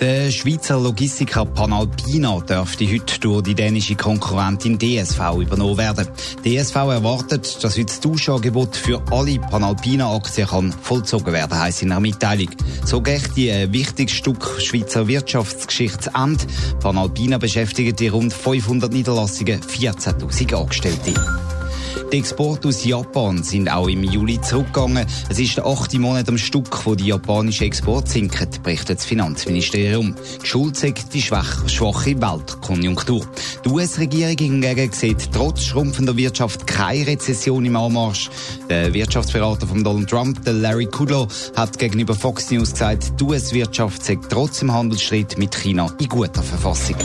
Der Schweizer Logistiker Panalpina dürfte heute durch die dänische Konkurrentin DSV übernommen werden. DSV erwartet, dass heute das Tauschangebot für alle Panalpina-Aktien vollzogen werden, heisst in einer Mitteilung. So geht die ein wichtiges Stück Schweizer Wirtschaftsgeschichte zu Ende. Panalpina beschäftigt die rund 500 Niederlassungen 14.000 Angestellte. Die Exporte aus Japan sind auch im Juli zurückgegangen. Es ist der achte Monat am Stück, wo die japanischen Exporte sinken, berichtet das Finanzministerium. Die Schuld sagt die schwache Weltkonjunktur. Die US-Regierung hingegen sieht trotz schrumpfender Wirtschaft keine Rezession im Anmarsch. Der Wirtschaftsberater von Donald Trump, der Larry Kudlow, hat gegenüber Fox News gesagt, die US-Wirtschaft sei trotz dem Handelsstreit mit China in guter Verfassung.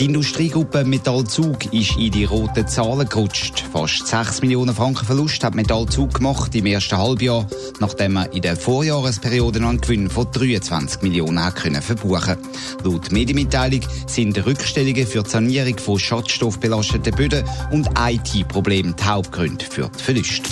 Die Industriegruppe Metallzug ist in die roten Zahlen gerutscht. Fast 6 Millionen Franken Verlust hat Metallzug gemacht im ersten Halbjahr, nachdem er in der Vorjahresperiode noch einen Gewinn von 23 Millionen hat können verbuchen. Laut Medienmitteilung sind Rückstellungen für die Sanierung von schadstoffbelasteten Böden und IT-Problemen die Hauptgründe für die Verluste.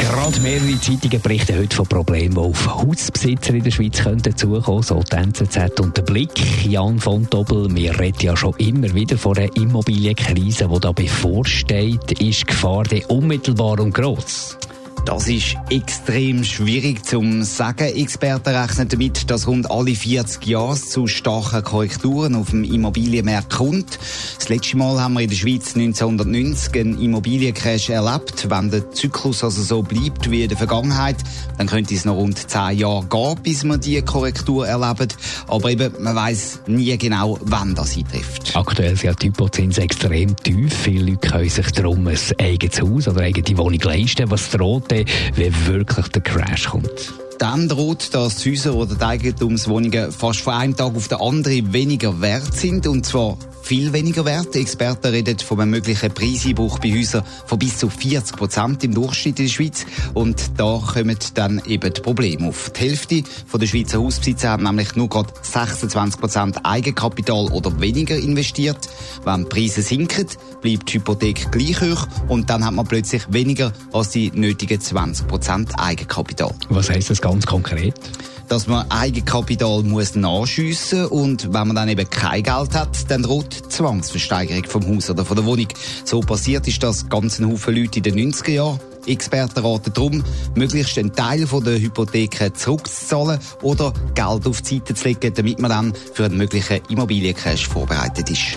Gerade mehrere Zeitungen berichten heute von Problemen, die auf Hausbesitzer in der Schweiz könnten zukommen, so die NZZ und der Blick. Jan von Dobbel, wir reden ja schon immer wieder von einer Immobilienkrise, die da bevorsteht. Ist die Gefahr denn unmittelbar und gross? Das ist extrem schwierig zu sagen. Experten rechnen damit, dass rund alle 40 Jahre zu starken Korrekturen auf dem Immobilienmarkt kommt. Das letzte Mal haben wir in der Schweiz 1990 einen Immobiliencrash erlebt. Wenn der Zyklus also so bleibt wie in der Vergangenheit, dann könnte es noch rund 10 Jahre gehen, bis wir diese Korrektur erleben. Aber eben, man weiß nie genau, wann das eintrifft. Aktuell sind die Hypozinsen extrem tief. Viele Leute können sich darum ein eigenes Haus oder eigene Wohnung leisten. Was droht dann, wenn wirklich der Crash kommt? Dann droht, dass die Häuser oder die Eigentumswohnungen fast von einem Tag auf den anderen weniger wert sind. Und zwar viel weniger wert. Experten reden von einem möglichen Preiseinbruch bei Häusern von bis zu 40 Prozent im Durchschnitt in der Schweiz. Und da kommen dann eben die Probleme auf. Die Hälfte der Schweizer Hausbesitzer haben nämlich nur gerade 26 Prozent Eigenkapital oder weniger investiert. Wenn die Preise sinken, bleibt die Hypothek gleich hoch und dann hat man plötzlich weniger als die nötigen 20 Prozent Eigenkapital. Was heißt das ganz konkret? Dass man Eigenkapital muss nachschiessen und wenn man dann eben kein Geld hat, dann droht Zwangsversteigerung vom Haus oder von der Wohnung. So passiert ist das ganz ein Haufen Leute in den 90er Jahren. Experten raten darum, möglichst einen Teil der Hypotheken zurückzuzahlen oder Geld auf die Seite zu legen, damit man dann für einen möglichen Immobiliencrash vorbereitet ist.